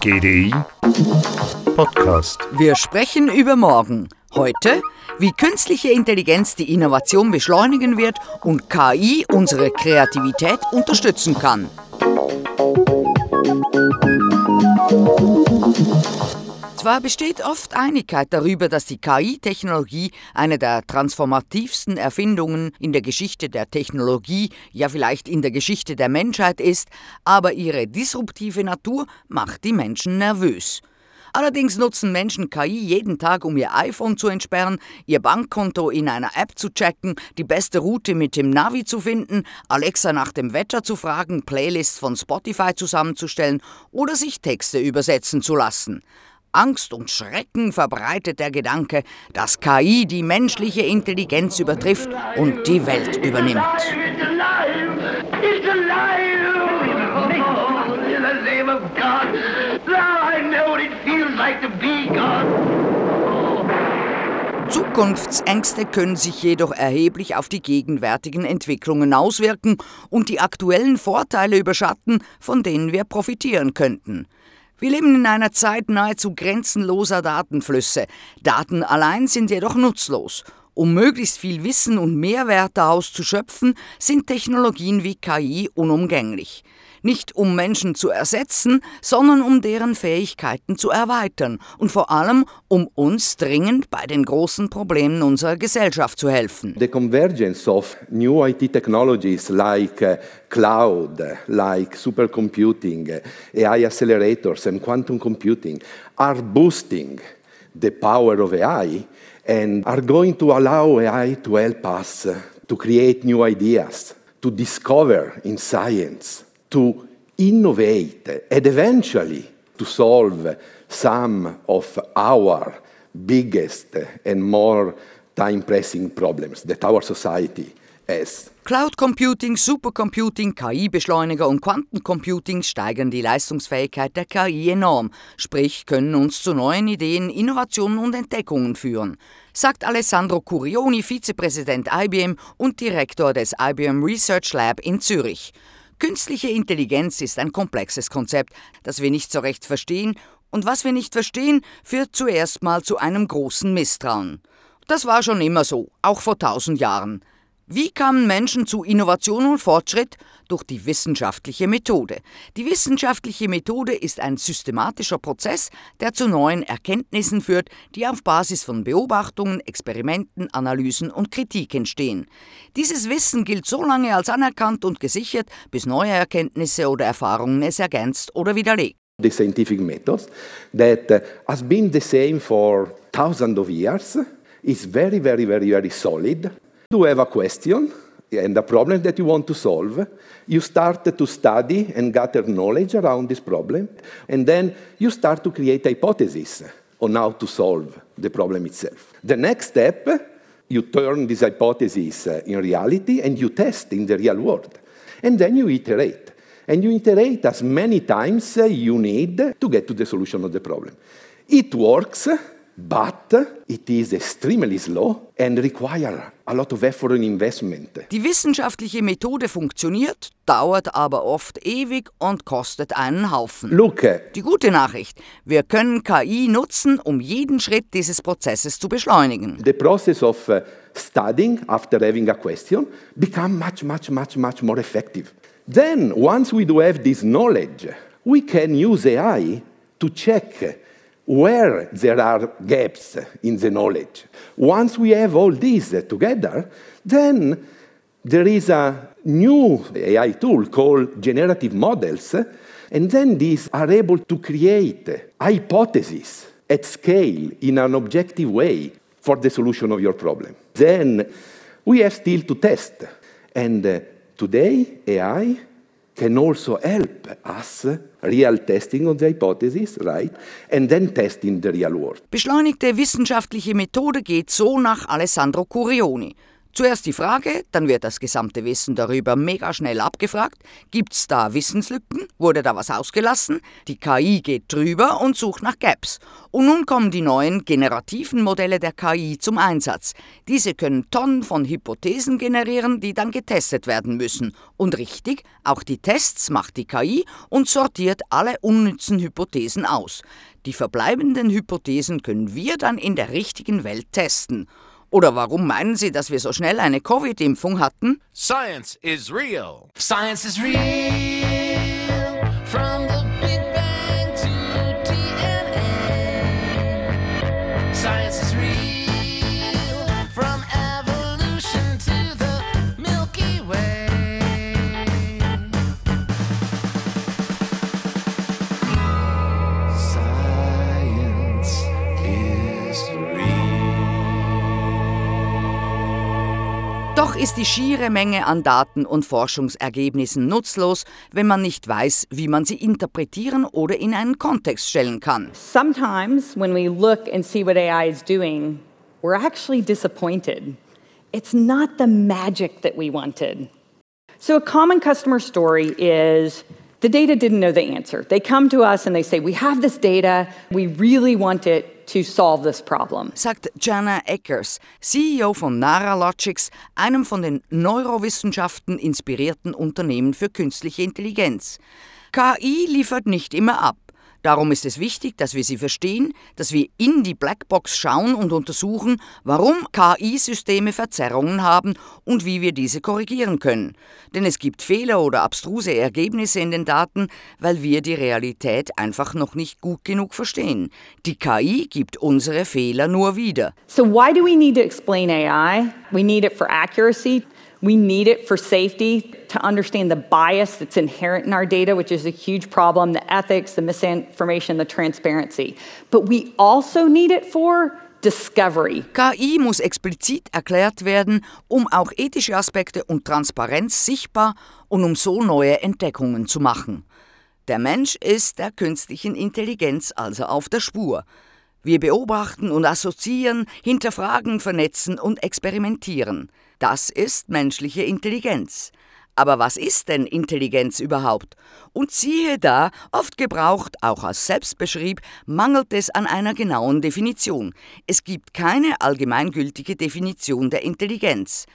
GDI Podcast. Wir sprechen über morgen. Heute, wie künstliche Intelligenz die Innovation beschleunigen wird und KI unsere Kreativität unterstützen kann. Zwar besteht oft Einigkeit darüber, dass die KI-Technologie eine der transformativsten Erfindungen in der Geschichte der Technologie, ja vielleicht in der Geschichte der Menschheit ist, aber ihre disruptive Natur macht die Menschen nervös. Allerdings nutzen Menschen KI jeden Tag, um ihr iPhone zu entsperren, ihr Bankkonto in einer App zu checken, die beste Route mit dem Navi zu finden, Alexa nach dem Wetter zu fragen, Playlists von Spotify zusammenzustellen oder sich Texte übersetzen zu lassen. Angst und Schrecken verbreitet der Gedanke, dass KI die menschliche Intelligenz übertrifft und die Welt übernimmt. Zukunftsängste können sich jedoch erheblich auf die gegenwärtigen Entwicklungen auswirken und die aktuellen Vorteile überschatten, von denen wir profitieren könnten. Wir leben in einer Zeit nahezu grenzenloser Datenflüsse. Daten allein sind jedoch nutzlos. Um möglichst viel Wissen und Mehrwert daraus zu schöpfen, sind Technologien wie KI unumgänglich nicht um Menschen zu ersetzen, sondern um deren Fähigkeiten zu erweitern und vor allem um uns dringend bei den großen Problemen unserer Gesellschaft zu helfen. The convergence of new IT technologies like uh, cloud, like supercomputing, AI accelerators and quantum computing are boosting the power of AI and are going to allow AI to help us to create new ideas, to discover in science to innovate and eventually to solve some of our biggest and more time pressing problems that our society has. Cloud Computing, Supercomputing, KI-Beschleuniger und Quantencomputing steigern die Leistungsfähigkeit der KI enorm, sprich können uns zu neuen Ideen, Innovationen und Entdeckungen führen, sagt Alessandro Curioni, Vizepräsident IBM und Direktor des IBM Research Lab in Zürich. Künstliche Intelligenz ist ein komplexes Konzept, das wir nicht so recht verstehen, und was wir nicht verstehen, führt zuerst mal zu einem großen Misstrauen. Das war schon immer so, auch vor tausend Jahren. Wie kamen Menschen zu Innovation und Fortschritt? Durch die wissenschaftliche Methode. Die wissenschaftliche Methode ist ein systematischer Prozess, der zu neuen Erkenntnissen führt, die auf Basis von Beobachtungen, Experimenten, Analysen und Kritik entstehen. Dieses Wissen gilt so lange als anerkannt und gesichert, bis neue Erkenntnisse oder Erfahrungen es ergänzt oder widerlegt. The scientific methods that has been the same for thousands of years is very, very, very, very solid. You have a question and a problem that you want to solve. You start to study and gather knowledge around this problem, and then you start to create hypotheses on how to solve the problem itself. The next step, you turn this hypothesis uh, in reality and you test in the real world. And then you iterate. And you iterate as many times uh, you need to get to the solution of the problem. It works but it is extremely slow and require a lot of effort and investment. Die wissenschaftliche Methode funktioniert, dauert aber oft ewig und kostet einen Haufen. Look, Die gute Nachricht, wir können KI nutzen, um jeden Schritt dieses Prozesses zu beschleunigen. the process of uh, studying after having a question become much, much, much, much more effective. Then, once we do have this knowledge, we can use AI to check where there are gaps in the knowledge. Once we have all these together, then there is a new AI tool called generative models, and then these are able to create hypotheses at scale in an objective way for the solution of your problem. Then we have still to test. And uh, today, AI can also help us real testing of the hypothesis, right? And then test in the real world. Beschleunigte wissenschaftliche Methode geht so nach Alessandro Curioni. Zuerst die Frage, dann wird das gesamte Wissen darüber mega schnell abgefragt. Gibt's da Wissenslücken? Wurde da was ausgelassen? Die KI geht drüber und sucht nach Gaps. Und nun kommen die neuen generativen Modelle der KI zum Einsatz. Diese können Tonnen von Hypothesen generieren, die dann getestet werden müssen. Und richtig, auch die Tests macht die KI und sortiert alle unnützen Hypothesen aus. Die verbleibenden Hypothesen können wir dann in der richtigen Welt testen. Oder warum meinen Sie, dass wir so schnell eine Covid-Impfung hatten? Science is real. Science is real. Ist die schiere Menge an Daten und Forschungsergebnissen nutzlos, wenn man nicht weiß, wie man sie interpretieren oder in einen Kontext stellen kann. Sometimes when we look and see what AI is doing, we're actually disappointed. It's not the magic that we wanted. So, a common customer story is the data didn't know the answer. They come to us and they say, We have this data, we really want it to solve this problem. sagt Jana Eckers, CEO von Naralogics, einem von den Neurowissenschaften inspirierten Unternehmen für künstliche Intelligenz. KI liefert nicht immer ab. Darum ist es wichtig, dass wir sie verstehen, dass wir in die Blackbox schauen und untersuchen, warum KI-Systeme Verzerrungen haben und wie wir diese korrigieren können. Denn es gibt Fehler oder abstruse Ergebnisse in den Daten, weil wir die Realität einfach noch nicht gut genug verstehen. Die KI gibt unsere Fehler nur wieder. So, why do we need to explain AI? We need it for accuracy. We need it for safety, to understand the bias that's inherent in our data, which is a huge problem, the ethics, the misinformation, the transparency. But we also need it for discovery. KI muss explizit erklärt werden, um auch ethische Aspekte und Transparenz sichtbar und um so neue Entdeckungen zu machen. Der Mensch ist der künstlichen Intelligenz also auf der Spur. Wir beobachten und assoziieren, hinterfragen, vernetzen und experimentieren. Das ist menschliche Intelligenz. Aber was ist denn Intelligenz überhaupt? Und siehe da, oft gebraucht, auch als Selbstbeschrieb, mangelt es an einer genauen Definition. Es gibt keine allgemeingültige Definition der Intelligenz.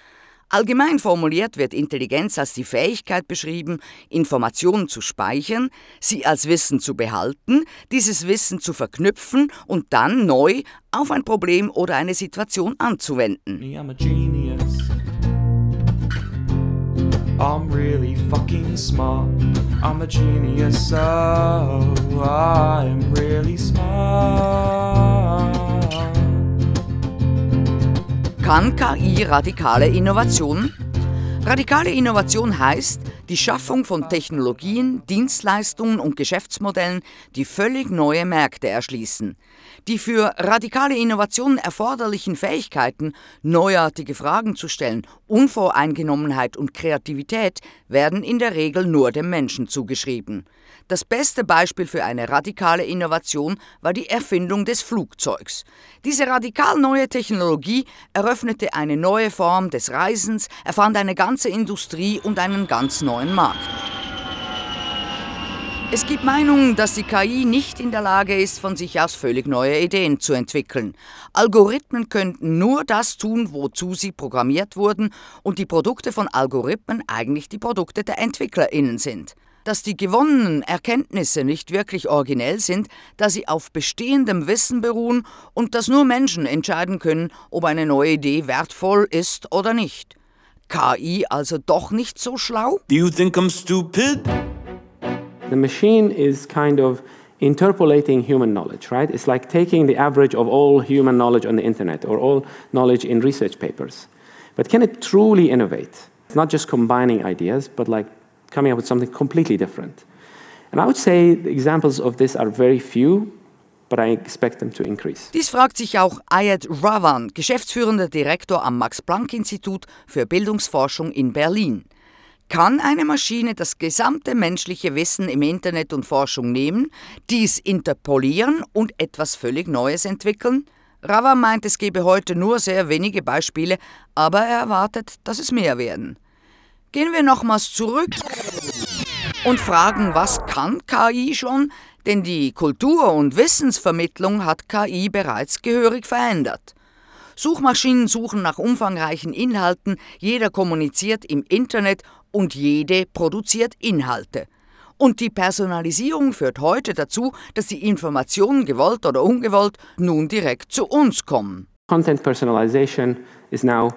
Allgemein formuliert wird Intelligenz als die Fähigkeit beschrieben, Informationen zu speichern, sie als Wissen zu behalten, dieses Wissen zu verknüpfen und dann neu auf ein Problem oder eine Situation anzuwenden. I'm really fucking smart. I'm a genius, so I'm really smart. Kann KI radikale Innovation? Radikale Innovation heißt die Schaffung von Technologien, Dienstleistungen und Geschäftsmodellen, die völlig neue Märkte erschließen. Die für radikale Innovationen erforderlichen Fähigkeiten, neuartige Fragen zu stellen, Unvoreingenommenheit und Kreativität werden in der Regel nur dem Menschen zugeschrieben. Das beste Beispiel für eine radikale Innovation war die Erfindung des Flugzeugs. Diese radikal neue Technologie eröffnete eine neue Form des Reisens, erfand eine ganze Industrie und einen ganz neuen Markt. Es gibt Meinungen, dass die KI nicht in der Lage ist, von sich aus völlig neue Ideen zu entwickeln. Algorithmen könnten nur das tun, wozu sie programmiert wurden, und die Produkte von Algorithmen eigentlich die Produkte der EntwicklerInnen sind. Dass die gewonnenen Erkenntnisse nicht wirklich originell sind, da sie auf bestehendem Wissen beruhen und dass nur Menschen entscheiden können, ob eine neue Idee wertvoll ist oder nicht. KI also doch nicht so schlau? Do you think I'm stupid? The machine is kind of interpolating human knowledge, right? It's like taking the average of all human knowledge on the internet or all knowledge in research papers. But can it truly innovate? It's not just combining ideas, but like coming up with something completely different. And I would say the examples of this are very few, but I expect them to increase. Dies fragt sich auch Ayat Ravan, geschäftsführender Direktor am Max-Planck-Institut für Bildungsforschung in Berlin. Kann eine Maschine das gesamte menschliche Wissen im Internet und Forschung nehmen, dies interpolieren und etwas völlig Neues entwickeln? Rava meint, es gebe heute nur sehr wenige Beispiele, aber er erwartet, dass es mehr werden. Gehen wir nochmals zurück und fragen, was kann KI schon? Denn die Kultur- und Wissensvermittlung hat KI bereits gehörig verändert. Suchmaschinen suchen nach umfangreichen Inhalten, jeder kommuniziert im Internet und jede produziert Inhalte. Und die Personalisierung führt heute dazu, dass die Informationen, gewollt oder ungewollt, nun direkt zu uns kommen. Content personalization is now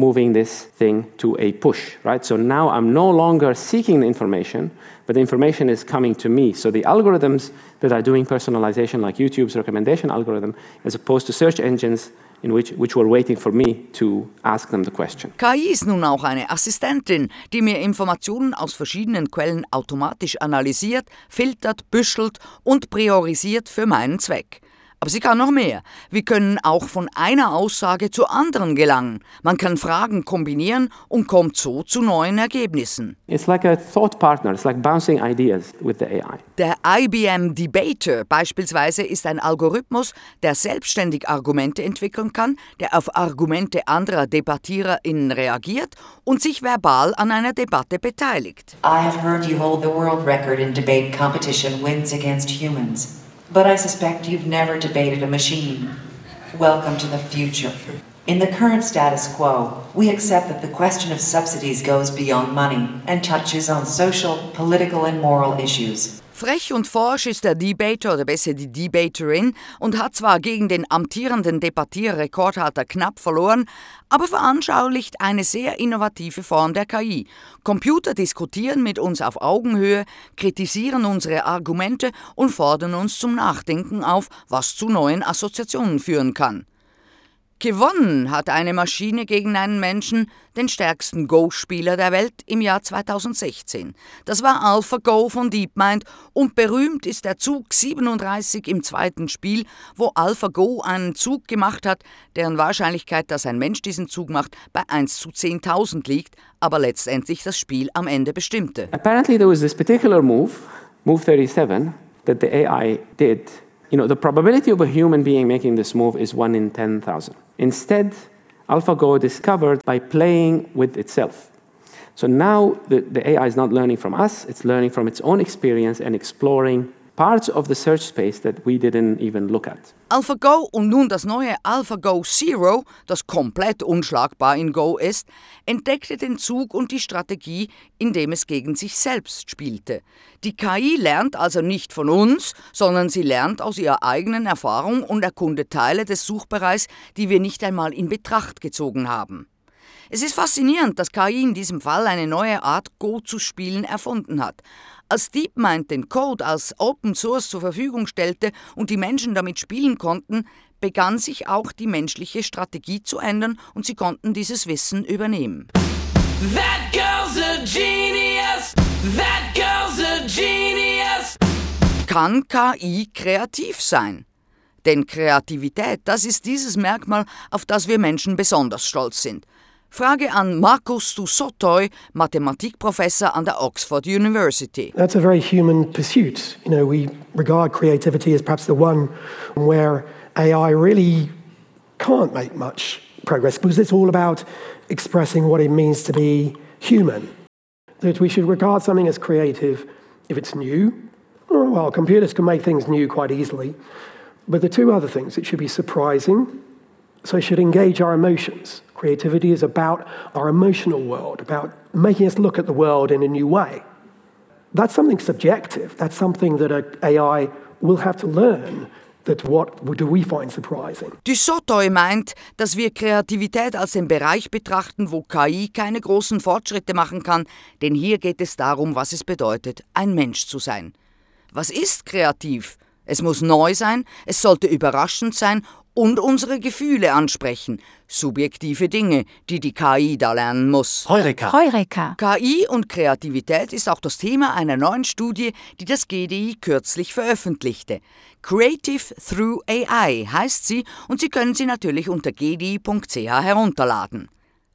moving this thing to a push, right? So now I'm no longer seeking the information, but the information is coming to me. So the algorithms that are doing personalization, like YouTube's recommendation algorithm, as opposed to search engines in which, which were waiting for me to ask them the question. KI ist nun auch eine Assistentin, die mir Informationen aus verschiedenen Quellen automatisch analysiert, filtert, büschelt und priorisiert für meinen Zweck. Aber sie kann noch mehr. Wir können auch von einer Aussage zur anderen gelangen. Man kann Fragen kombinieren und kommt so zu neuen Ergebnissen. It's like a thought partner, it's like bouncing ideas with the AI. Der IBM Debater beispielsweise ist ein Algorithmus, der selbstständig Argumente entwickeln kann, der auf Argumente anderer DebattiererInnen reagiert und sich verbal an einer Debatte beteiligt. I have heard you hold the world record in debate competition wins against humans, but I suspect you've never debated a machine. Welcome to the future. In the current status quo, we accept that the question of subsidies goes beyond money and touches on social, political, and moral issues. Frech und forsch ist der Debater oder besser die Debaterin und hat zwar gegen den amtierenden Debattierrekordhalter knapp verloren, aber veranschaulicht eine sehr innovative Form der KI. Computer diskutieren mit uns auf Augenhöhe, kritisieren unsere Argumente und fordern uns zum Nachdenken auf, was zu neuen Assoziationen führen kann. Gewonnen hat eine Maschine gegen einen Menschen, den stärksten Go-Spieler der Welt im Jahr 2016. Das war AlphaGo von DeepMind und berühmt ist der Zug 37 im zweiten Spiel, wo AlphaGo einen Zug gemacht hat, deren Wahrscheinlichkeit, dass ein Mensch diesen Zug macht, bei 1 zu 10.000 liegt, aber letztendlich das Spiel am Ende bestimmte. Apparently, there was this particular move, Move 37, that the AI did. You know, the probability of a human being making this move is 1 in 10,000. Instead, AlphaGo discovered by playing with itself. So now the, the AI is not learning from us, it's learning from its own experience and exploring parts of the search space that we didn't even look at. AlphaGo und nun das neue AlphaGo Zero, das komplett unschlagbar in Go ist, entdeckte den Zug und die Strategie, indem es gegen sich selbst spielte. Die KI lernt also nicht von uns, sondern sie lernt aus ihrer eigenen Erfahrung und erkundet Teile des Suchbereichs, die wir nicht einmal in Betracht gezogen haben. Es ist faszinierend, dass KI in diesem Fall eine neue Art Go zu spielen erfunden hat. Als DeepMind den Code als Open Source zur Verfügung stellte und die Menschen damit spielen konnten, begann sich auch die menschliche Strategie zu ändern und sie konnten dieses Wissen übernehmen. That girl's a genius. That girl's a genius. Kann KI kreativ sein? Denn Kreativität, das ist dieses Merkmal, auf das wir Menschen besonders stolz sind. Frage an Markus Tussotoi, Mathematikprofessor an der Oxford University. That's a very human pursuit. You know, we regard creativity as perhaps the one where AI really can't make much progress because it's all about expressing what it means to be human. That we should regard something as creative if it's new. Well, computers can make things new quite easily. But the two other things, it should be surprising, so it should engage our emotions. Creativity is about our emotional world, about making us look at the world in a new way. That's something subjective. That's something that AI will have to learn. Dussotoi meint, dass wir Kreativität als den Bereich betrachten, wo KI keine großen Fortschritte machen kann, denn hier geht es darum, was es bedeutet, ein Mensch zu sein. Was ist kreativ? Es muss neu sein, es sollte überraschend sein und unsere Gefühle ansprechen, subjektive Dinge, die die KI da lernen muss. Heureka. Heureka. KI und Kreativität ist auch das Thema einer neuen Studie, die das GDI kürzlich veröffentlichte. Creative Through AI heißt sie und Sie können sie natürlich unter gdi.ch herunterladen.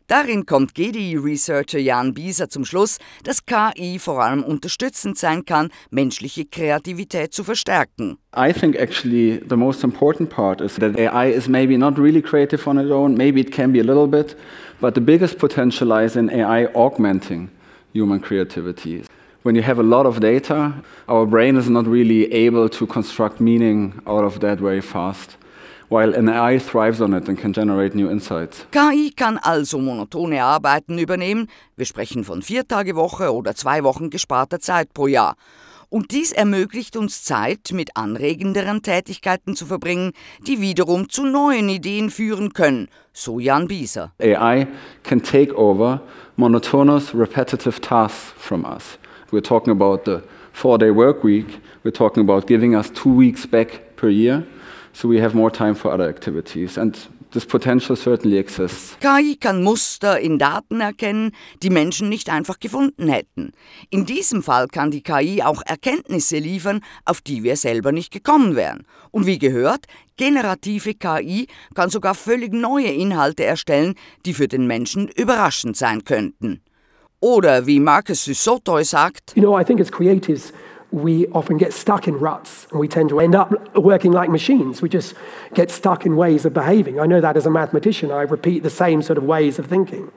Darin kommt GDI-Researcher Jan Bieser zum Schluss, dass KI vor allem unterstützend sein kann, menschliche Kreativität zu verstärken. I think actually the most important part is that AI is maybe not really creative on its own, maybe it can be a little bit, but the biggest potential lies in AI augmenting human creativity. When you have a lot of data, our brain is not really able to construct meaning out of that very fast while an AI thrives on it and can generate new insights. KI kann also monotone Arbeiten übernehmen. Wir sprechen von Viertagewoche oder zwei Wochen gesparter Zeit pro Jahr. Und dies ermöglicht uns Zeit mit anregenderen Tätigkeiten zu verbringen, die wiederum zu neuen Ideen führen können, so Jan Bieser. AI can take over monotonous, repetitive tasks from us. We're talking about the four day work week, we're talking about giving us two weeks back per year so we have more time for other activities. And this potential certainly exists. KI kann Muster in Daten erkennen, die Menschen nicht einfach gefunden hätten. In diesem Fall kann die KI auch Erkenntnisse liefern, auf die wir selber nicht gekommen wären. Und wie gehört, generative KI kann sogar völlig neue Inhalte erstellen, die für den Menschen überraschend sein könnten. Oder wie Marcus Sissotoi sagt, You know, I think as creatives, we often get stuck in ruts and we tend to end up working like machines. We just get stuck in ways of behaving. I know that as a mathematician, I repeat the same sort of ways of thinking.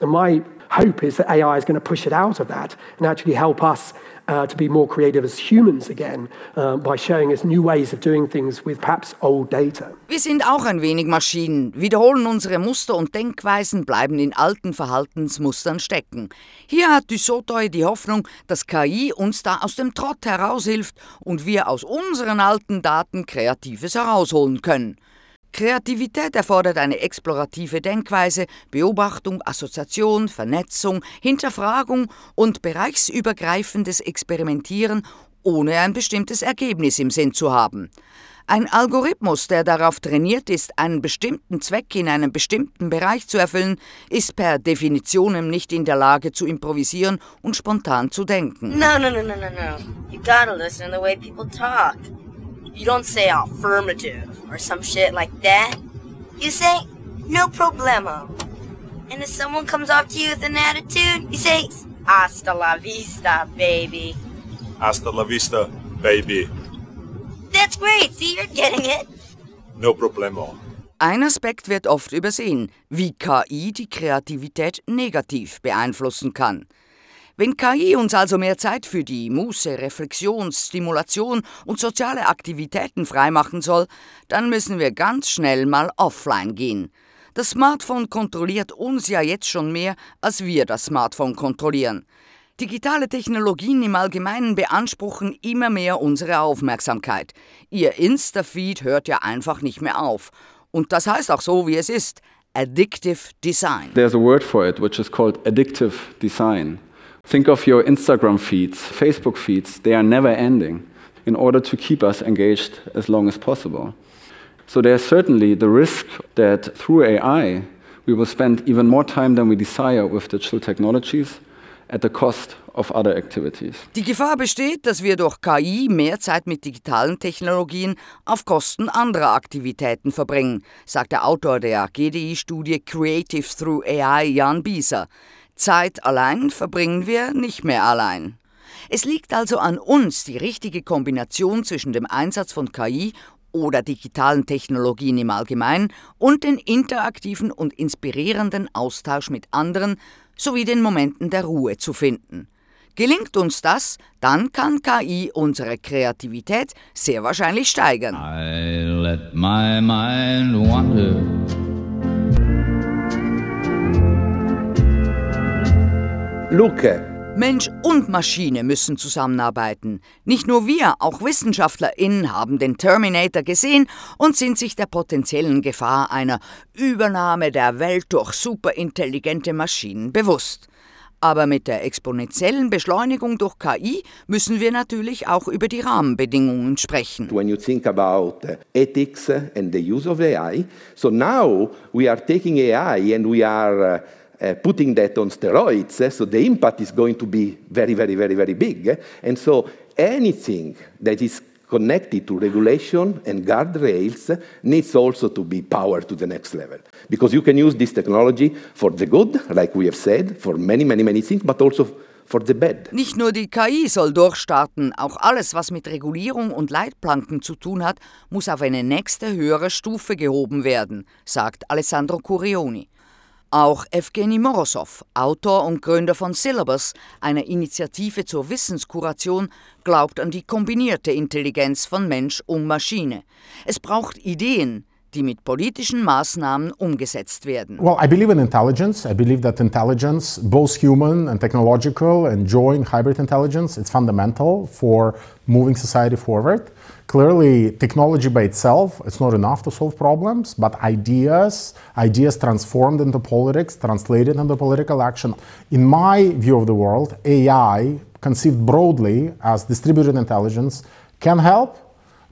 And my hope is that AI is going to push it out of that and actually help us uh, to be more creative as humans again uh, by showing us new ways of doing things with perhaps old data. Wir sind auch ein wenig Maschinen, wiederholen unsere Muster und Denkweisen, bleiben in alten Verhaltensmustern stecken. Hier hat Dussotoy die Hoffnung, dass KI uns da aus dem Trott heraushilft und wir aus unseren alten Daten Kreatives herausholen können. Kreativität erfordert eine explorative Denkweise, Beobachtung, Assoziation, Vernetzung, Hinterfragung und bereichsübergreifendes Experimentieren, ohne ein bestimmtes Ergebnis im Sinn zu haben. Ein Algorithmus, der darauf trainiert ist, einen bestimmten Zweck in einem bestimmten Bereich zu erfüllen, ist per Definition nicht in der Lage zu improvisieren und spontan zu denken. No, no, no, no, no, no. You gotta listen to the way people talk. You don't say affirmative or some shit like that. You say, no problemo. And if someone comes up to you with an attitude, you say, hasta la vista, baby. Hasta la vista, baby. That's great. See, you're getting it. No problemo. Ein Aspekt wird oft übersehen, wie KI die Kreativität negativ beeinflussen kann. Wenn KI uns also mehr Zeit für die Muße, Reflexion, Stimulation und soziale Aktivitäten freimachen soll, dann müssen wir ganz schnell mal offline gehen. Das Smartphone kontrolliert uns ja jetzt schon mehr, als wir das Smartphone kontrollieren. Digitale Technologien im Allgemeinen beanspruchen immer mehr unsere Aufmerksamkeit. Ihr Insta-Feed hört ja einfach nicht mehr auf. Und das heißt auch so, wie es ist. Addictive Design. There's a word for it, which is called addictive design. Think of your Instagram feeds, Facebook feeds, they are never ending in order to keep us engaged as long as possible. So there's certainly the risk that through AI, we will spend even more time than we desire with digital technologies at the cost of other activities. Die Gefahr besteht, dass wir durch KI mehr Zeit mit digitalen Technologien auf Kosten anderer Aktivitäten verbringen, sagt der Autor der GDI-Studie Creative Through AI Jan Bieser. Zeit allein verbringen wir nicht mehr allein. Es liegt also an uns, die richtige Kombination zwischen dem Einsatz von KI oder digitalen Technologien im Allgemeinen und den interaktiven und inspirierenden Austausch mit anderen sowie den Momenten der Ruhe zu finden. Gelingt uns das, dann kann KI unsere Kreativität sehr wahrscheinlich steigern. I let my mind wander. Look, Mensch und Maschine müssen zusammenarbeiten. Nicht nur wir, auch WissenschaftlerInnen haben den Terminator gesehen und sind sich der potenziellen Gefahr einer Übernahme der Welt durch superintelligente Maschinen bewusst. Aber mit der exponentiellen Beschleunigung durch KI müssen wir natürlich auch über die Rahmenbedingungen sprechen. when you think about uh, ethics and the use of AI. So now we are taking AI and we are uh, putting that on steroids. eh, So the impact is going to be very, very, very, very big. eh. And so anything that is connected to regulation and guardrails needs also to be powered to the next level. Because you can use this technology for the good, like we have said, for many, many, many things, but also for the bad. Nicht nur die KI soll durchstarten, auch alles, was mit Regulierung und Leitplanken zu tun hat, muss auf eine nächste höhere Stufe gehoben werden, sagt Alessandro Curioni. Auch Evgeny Morozov, Autor und Gründer von Syllabus, einer Initiative zur Wissenskuration, glaubt an die kombinierte Intelligenz von Mensch und Maschine. Es braucht Ideen, die mit politischen Maßnahmen umgesetzt werden. Well, I believe in intelligence. I believe that intelligence, both human and technological and joint hybrid intelligence, it's fundamental for moving society forward. Clearly, technology by itself, it's not enough to solve problems, but ideas, ideas transformed into politics, translated into political action. In my view of the world, AI, conceived broadly as distributed intelligence, can help,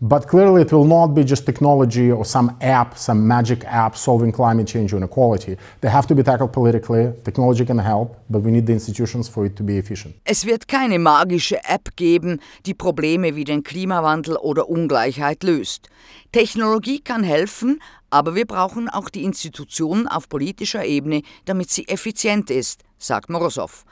but clearly, it will not be just technology or some app, some magic app solving climate change or inequality. They have to be tackled politically. Technology can help, but we need the institutions for it to be efficient. Es wird keine magische App geben, die Probleme wie den Klimawandel oder Ungleichheit löst. Technologie kann helfen, aber wir brauchen auch die Institutionen auf politischer Ebene, damit sie effizient ist, sagt Morozov.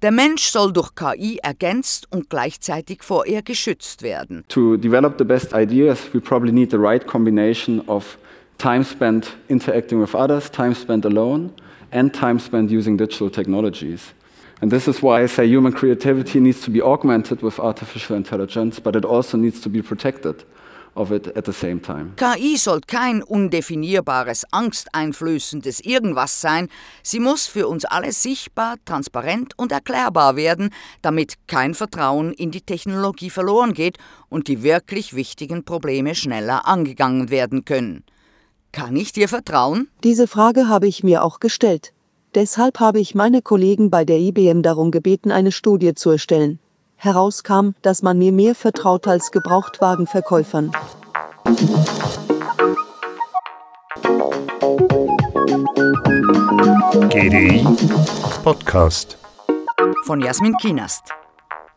Der Mensch soll durch KI ergänzt und gleichzeitig vor ihr geschützt werden. To develop the best ideas, we probably need the right combination of time spent interacting with others, time spent alone, and time spent using digital technologies. And this is why I say human creativity needs to be augmented with artificial intelligence, but it also needs to be protected of it at the same time. KI soll kein undefinierbares, angsteinflößendes Irgendwas sein. Sie muss für uns alle sichtbar, transparent und erklärbar werden, damit kein Vertrauen in die Technologie verloren geht und die wirklich wichtigen Probleme schneller angegangen werden können. Kann ich dir vertrauen? Diese Frage habe ich mir auch gestellt. Deshalb habe ich meine Kollegen bei der IBM darum gebeten, eine Studie zu erstellen. Herauskam, dass man mir mehr vertraut als Gebrauchtwagenverkäufern. GDI Podcast. Von Jasmin Kienast.